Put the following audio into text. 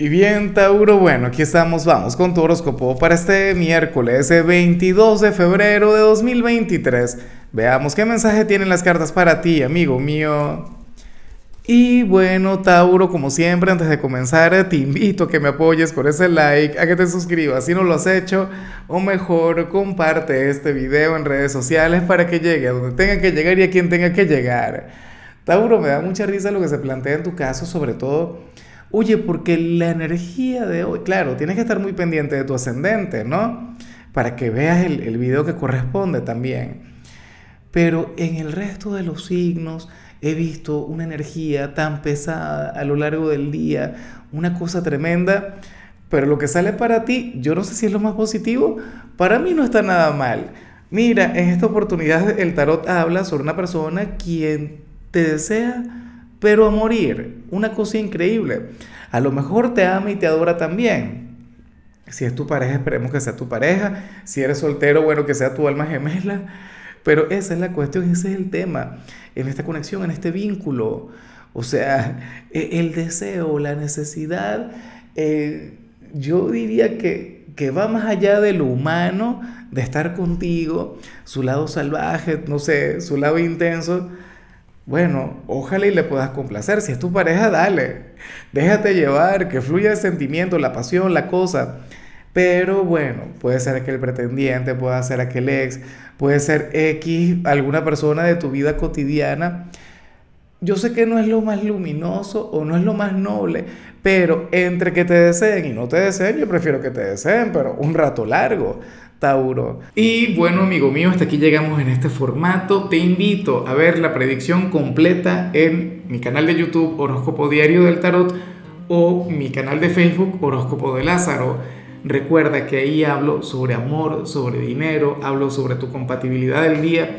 Y bien, Tauro, bueno, aquí estamos, vamos con tu horóscopo para este miércoles 22 de febrero de 2023. Veamos qué mensaje tienen las cartas para ti, amigo mío. Y bueno, Tauro, como siempre, antes de comenzar, te invito a que me apoyes con ese like, a que te suscribas si no lo has hecho, o mejor, comparte este video en redes sociales para que llegue a donde tenga que llegar y a quien tenga que llegar. Tauro, me da mucha risa lo que se plantea en tu caso, sobre todo Oye, porque la energía de hoy, claro, tienes que estar muy pendiente de tu ascendente, ¿no? Para que veas el, el video que corresponde también. Pero en el resto de los signos he visto una energía tan pesada a lo largo del día, una cosa tremenda. Pero lo que sale para ti, yo no sé si es lo más positivo, para mí no está nada mal. Mira, en esta oportunidad el tarot habla sobre una persona quien te desea pero a morir, una cosa increíble. A lo mejor te ama y te adora también. Si es tu pareja, esperemos que sea tu pareja. Si eres soltero, bueno, que sea tu alma gemela. Pero esa es la cuestión, ese es el tema, en esta conexión, en este vínculo. O sea, e, el deseo, la necesidad, eh, yo diría que, que va más allá de lo humano, de estar contigo, su lado salvaje, no sé, su lado intenso bueno, ojalá y le puedas complacer. Si es tu pareja, dale. Déjate llevar, que fluya el sentimiento, la pasión, la cosa. Pero bueno, puede ser aquel pretendiente, puede ser aquel ex, puede ser X, alguna persona de tu vida cotidiana. Yo sé que no es lo más luminoso o no es lo más noble, pero entre que te deseen y no te deseen, yo prefiero que te deseen, pero un rato largo. Tauro. Y bueno, amigo mío, hasta aquí llegamos en este formato. Te invito a ver la predicción completa en mi canal de YouTube Horóscopo Diario del Tarot o mi canal de Facebook Horóscopo de Lázaro. Recuerda que ahí hablo sobre amor, sobre dinero, hablo sobre tu compatibilidad del día.